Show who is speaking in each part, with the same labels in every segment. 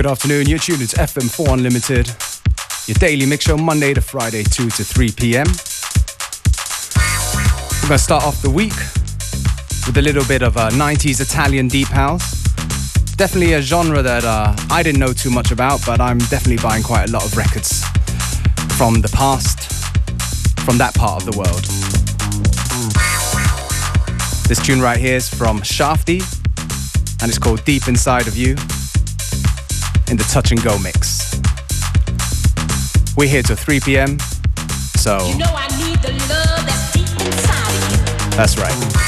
Speaker 1: Good afternoon, you're tuned to FM4 Unlimited, your daily mix show Monday to Friday, 2 to 3 p.m. We're going to start off the week with a little bit of a 90s Italian deep house. Definitely a genre that uh, I didn't know too much about, but I'm definitely buying quite a lot of records from the past, from that part of the world. This tune right here is from Shafty, and it's called Deep Inside of You in the Touch and Go mix. We're here till 3 p.m. So
Speaker 2: you know I need the love that's deep inside of you.
Speaker 1: That's right.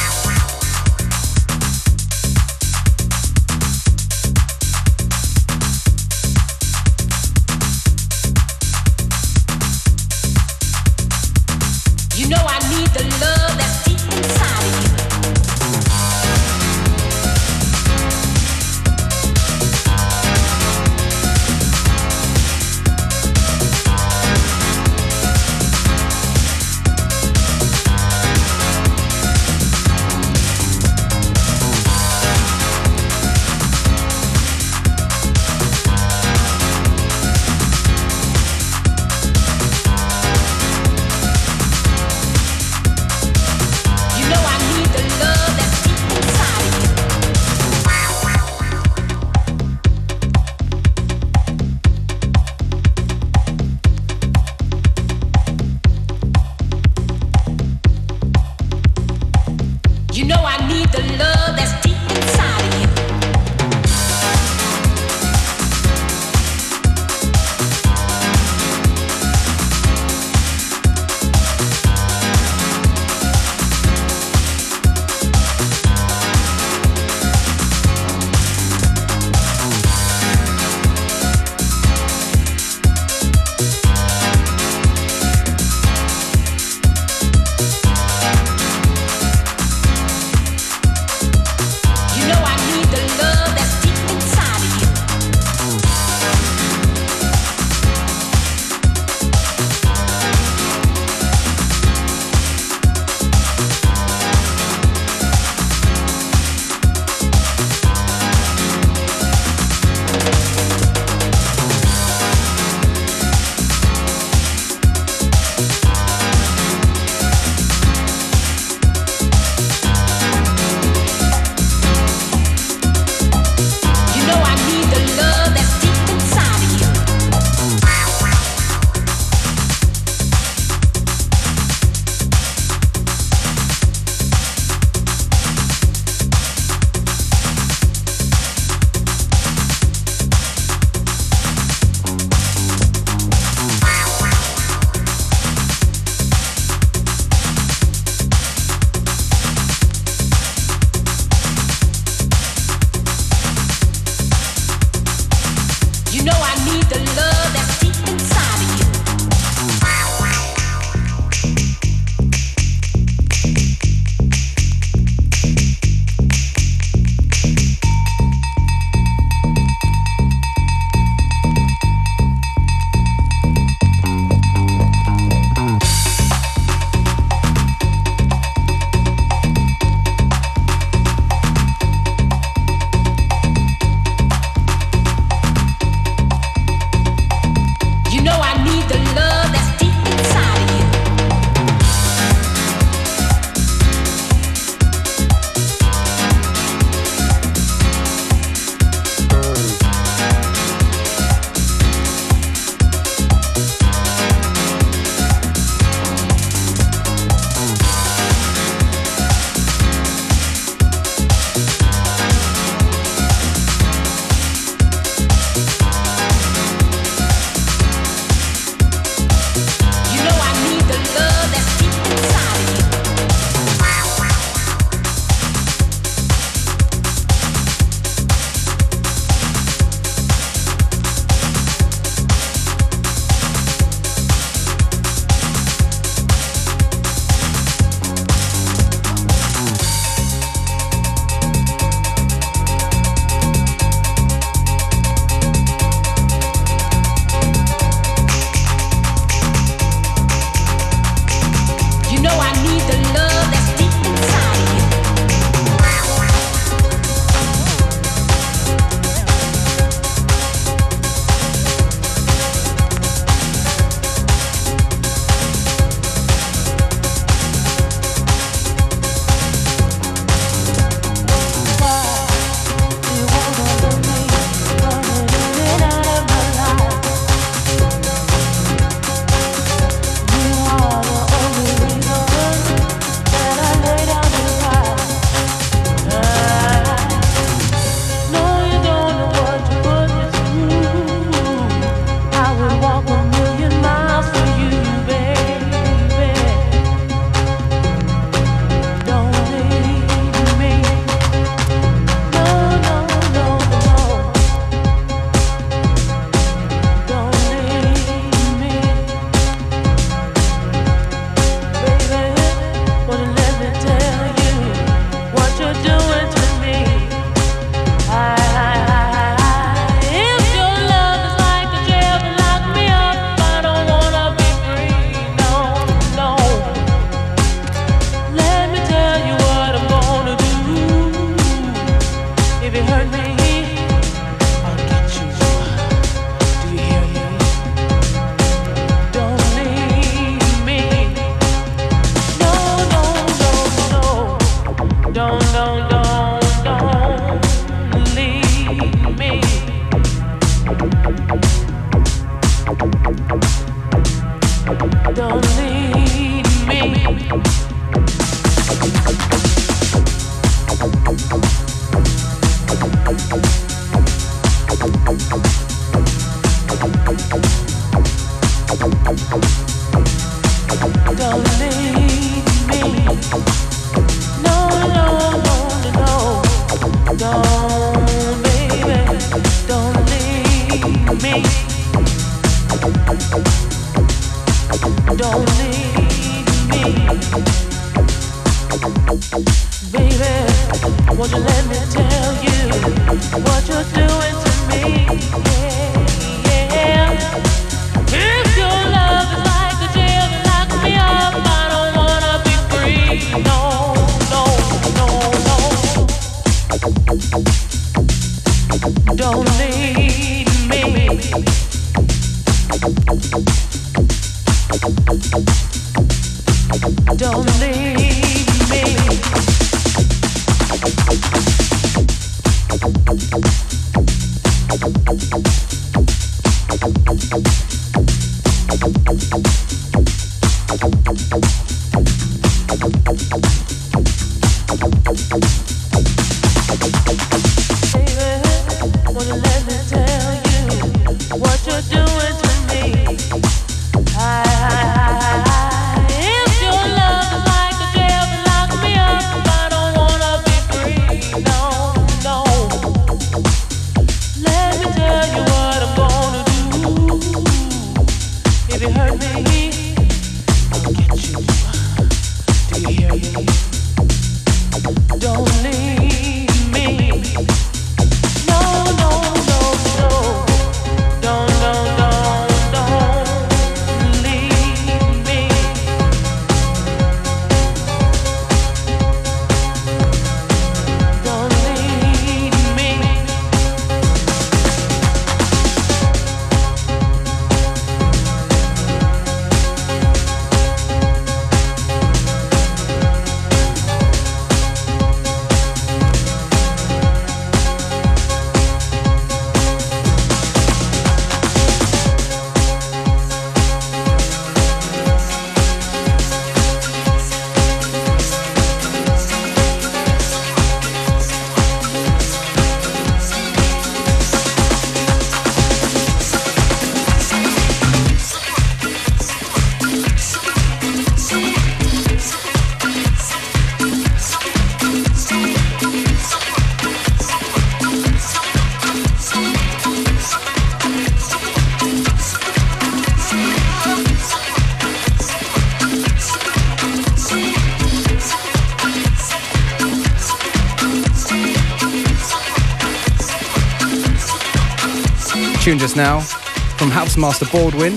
Speaker 3: Tune just now from Housemaster Baldwin,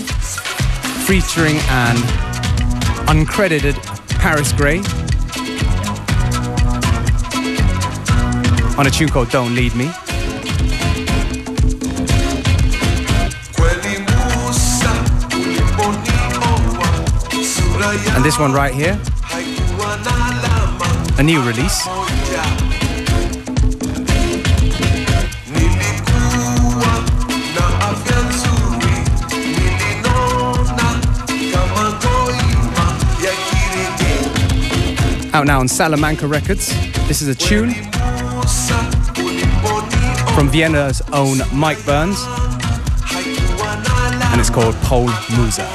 Speaker 3: featuring an uncredited Paris Grey on a tune called Don't Lead Me. And this one right here, a new release. Out now on Salamanca Records. This is a tune from Vienna's own Mike Burns, and it's called Pole Musa.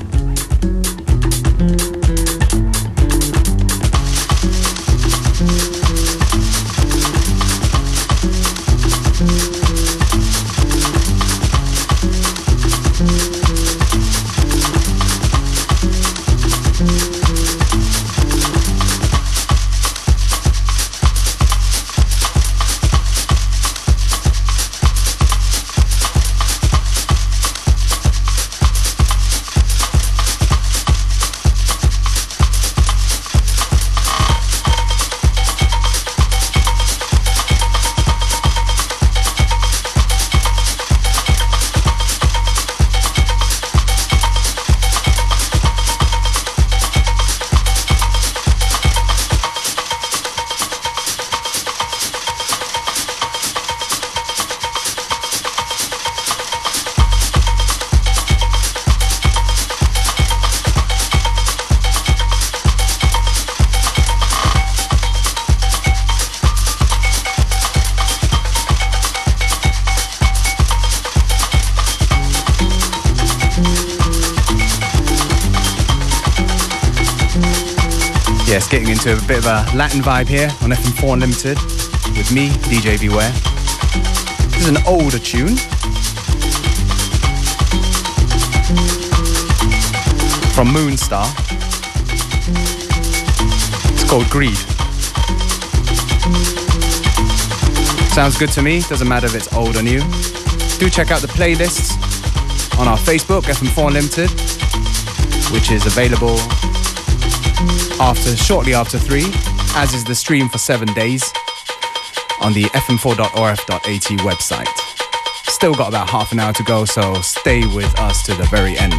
Speaker 1: Into a bit of a Latin vibe here on FM4 Unlimited with me, DJ Beware. This is an older tune. From Moonstar. It's called Greed. Sounds good to me, doesn't matter if it's old or new. Do check out the playlists on our Facebook, FM4 Unlimited, which is available after shortly after three, as is the stream for seven days on the fm4.orf.at website. Still got about half an hour to go, so stay with us to the very end.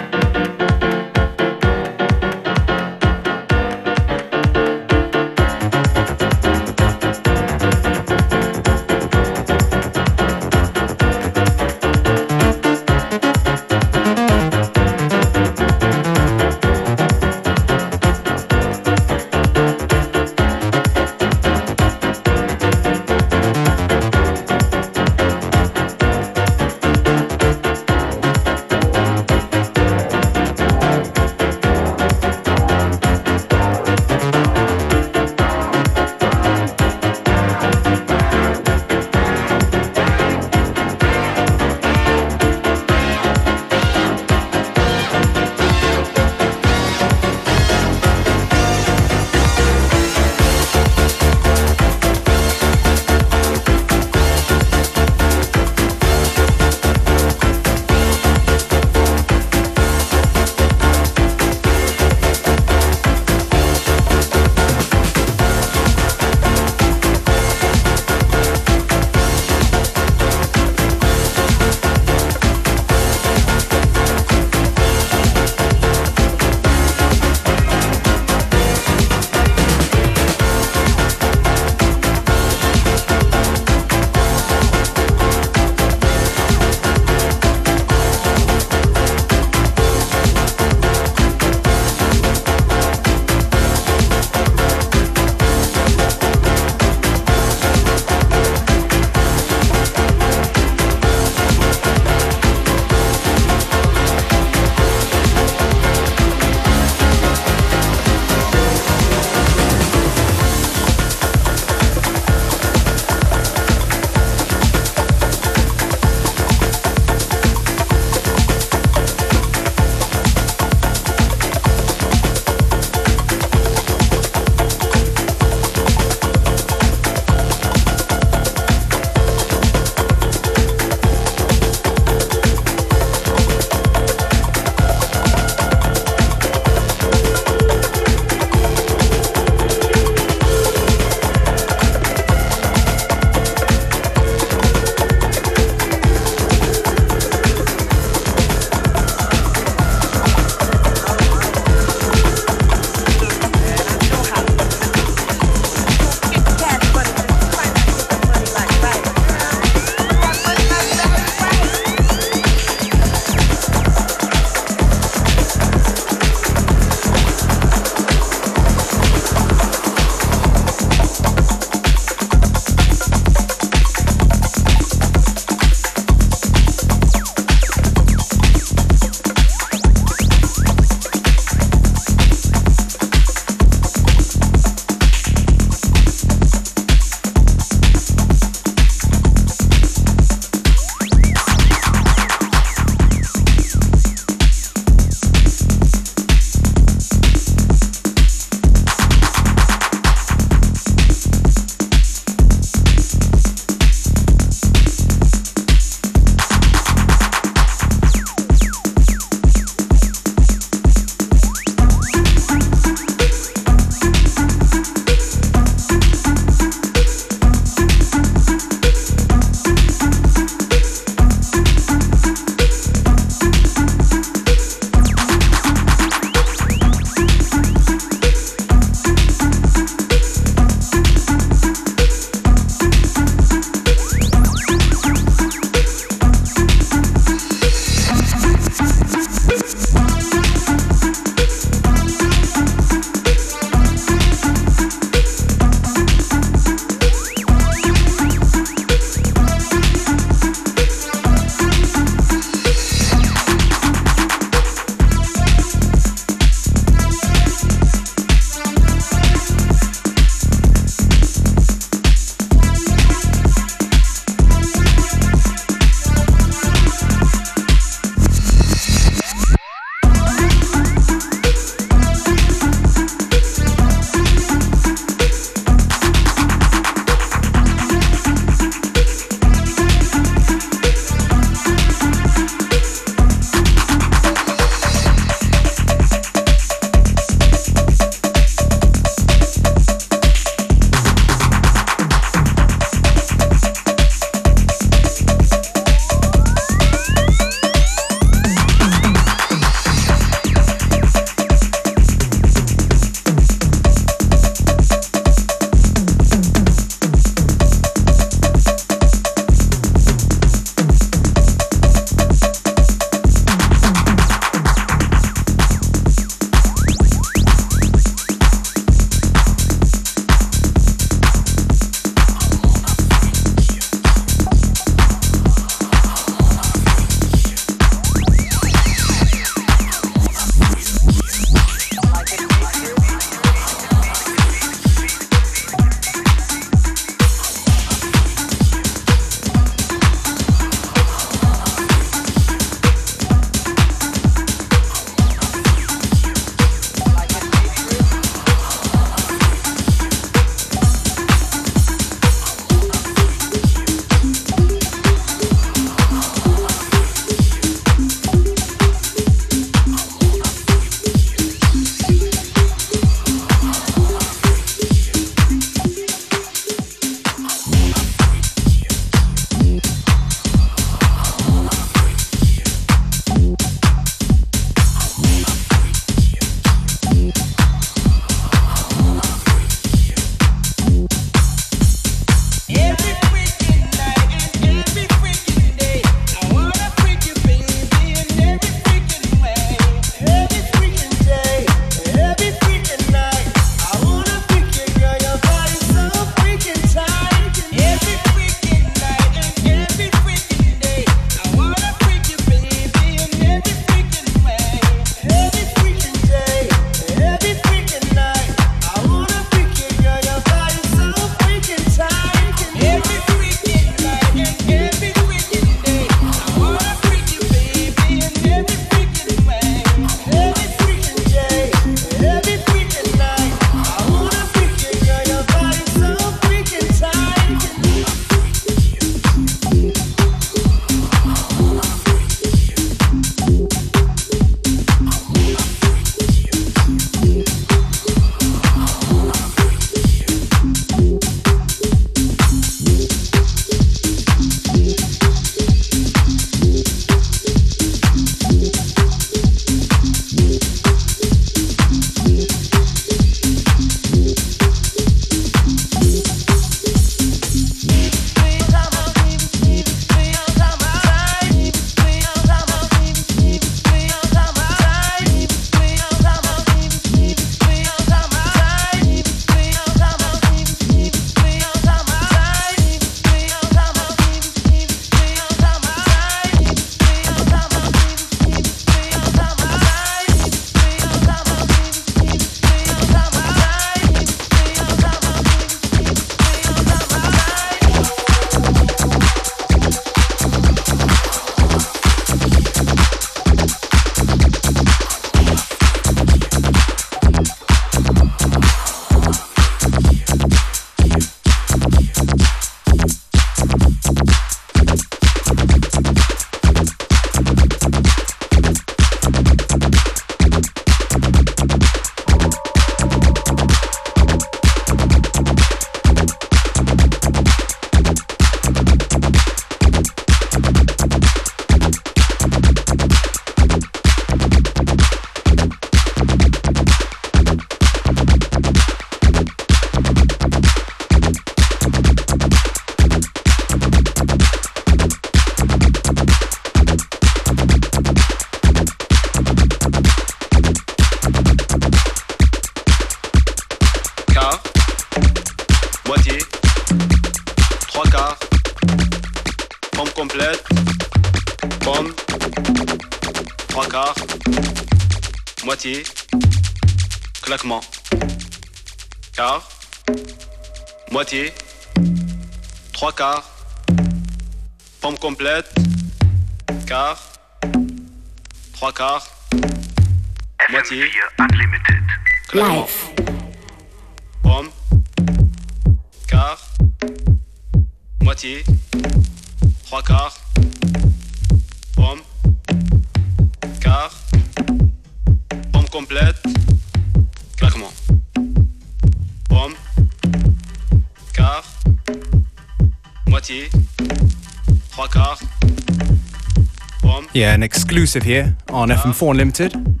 Speaker 1: Yeah, an exclusive here on FM4 Unlimited.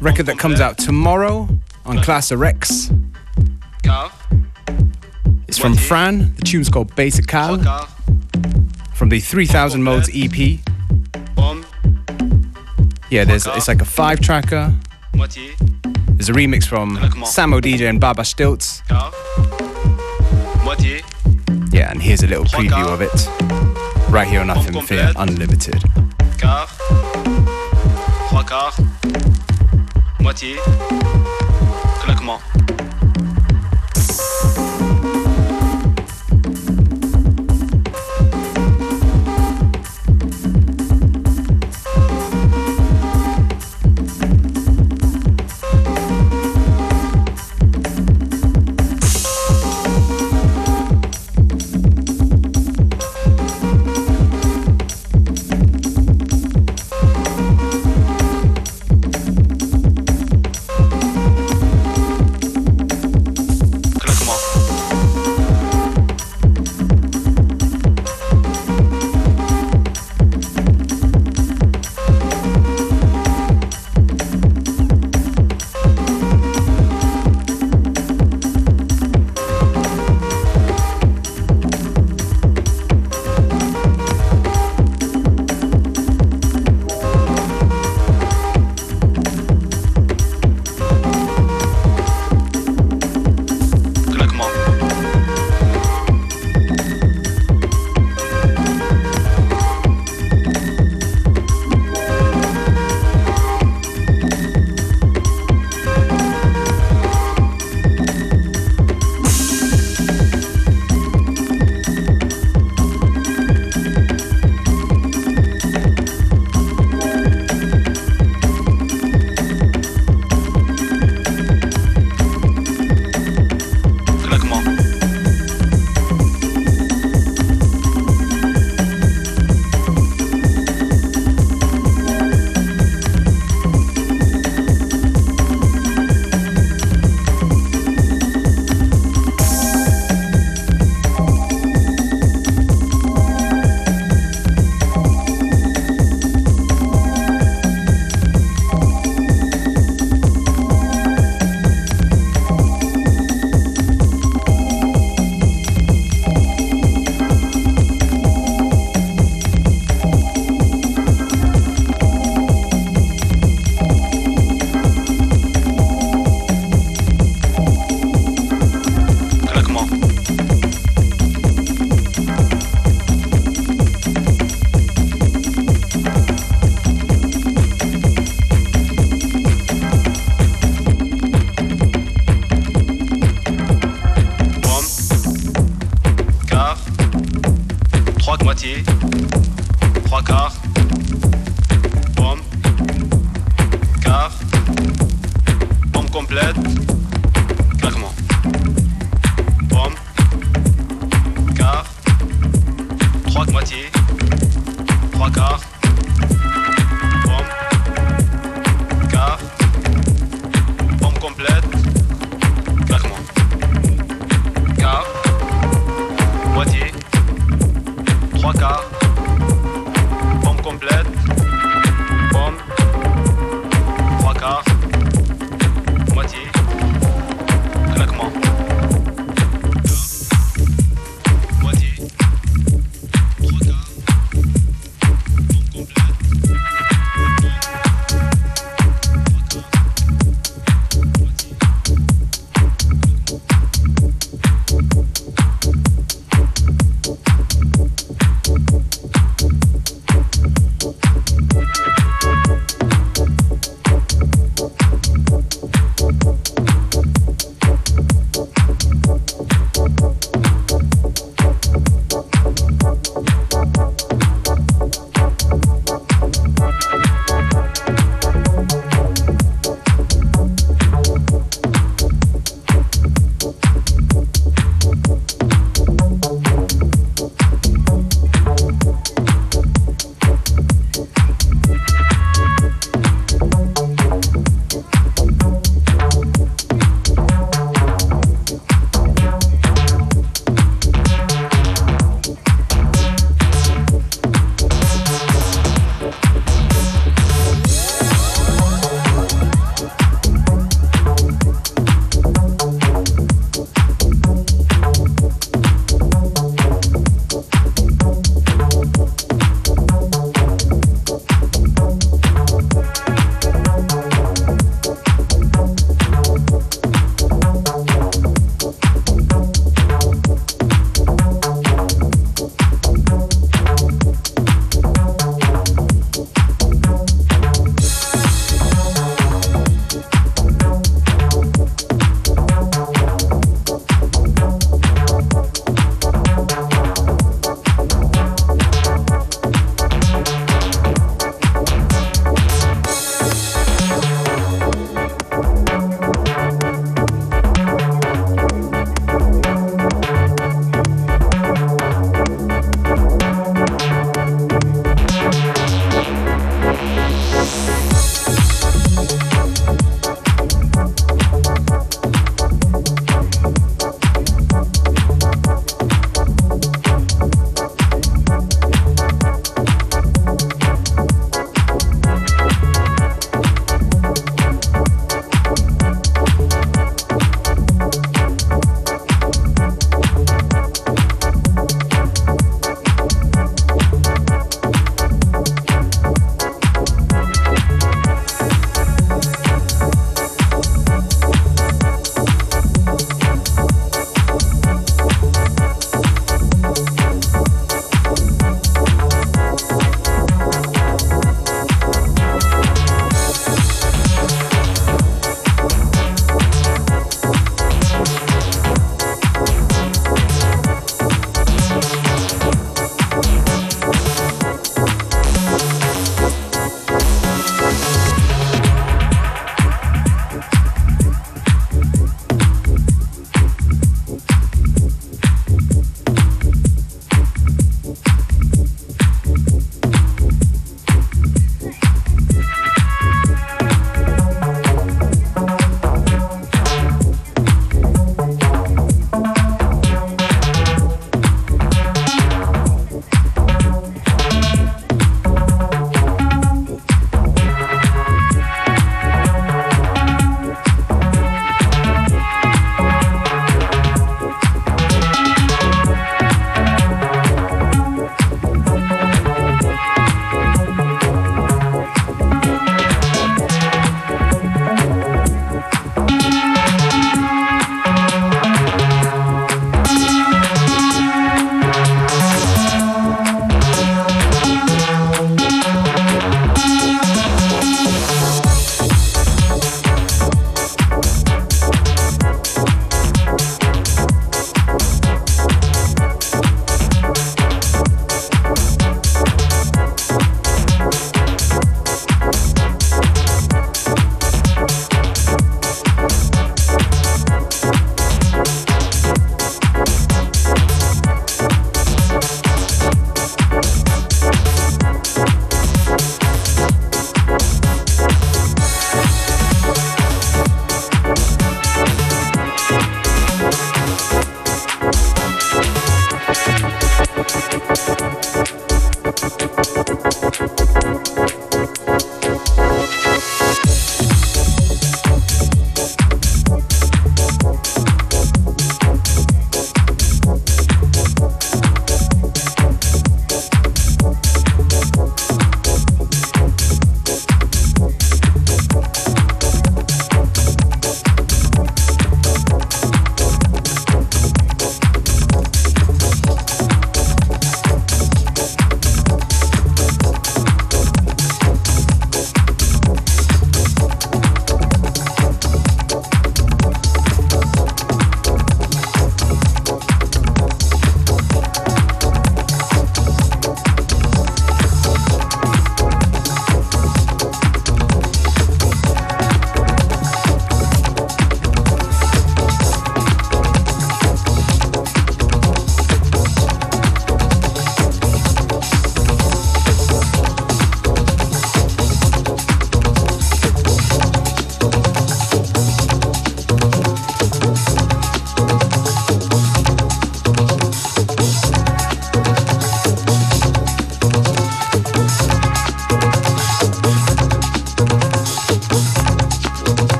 Speaker 1: Record that comes out tomorrow on Klasse
Speaker 4: Wrecks.
Speaker 1: It's from Fran. The tune's called Basic
Speaker 4: Trois
Speaker 1: from the 3000 Modes EP. Yeah, there's it's like a five tracker. There's a remix from Samo DJ and Baba
Speaker 4: Stiltz.
Speaker 1: Yeah, and here's a little preview of it right here on FM4 Unlimited.
Speaker 4: Quart, trois quarts, moitié, claquement.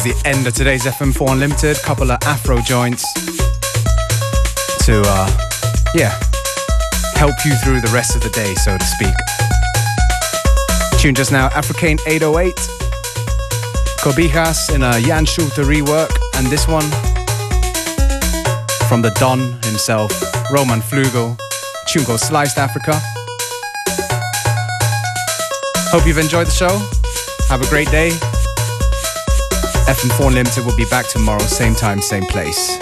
Speaker 1: Towards the end of today's FM4 Unlimited, couple of Afro joints to, uh, yeah, help you through the rest of the day, so to speak. Tune just now, Africaine 808, Cobijas in a Jan Schulte rework, and this one from the Don himself, Roman Flugel, tune called Sliced Africa. Hope you've enjoyed the show. Have a great day. FM4 Limited will be back tomorrow, same time, same place.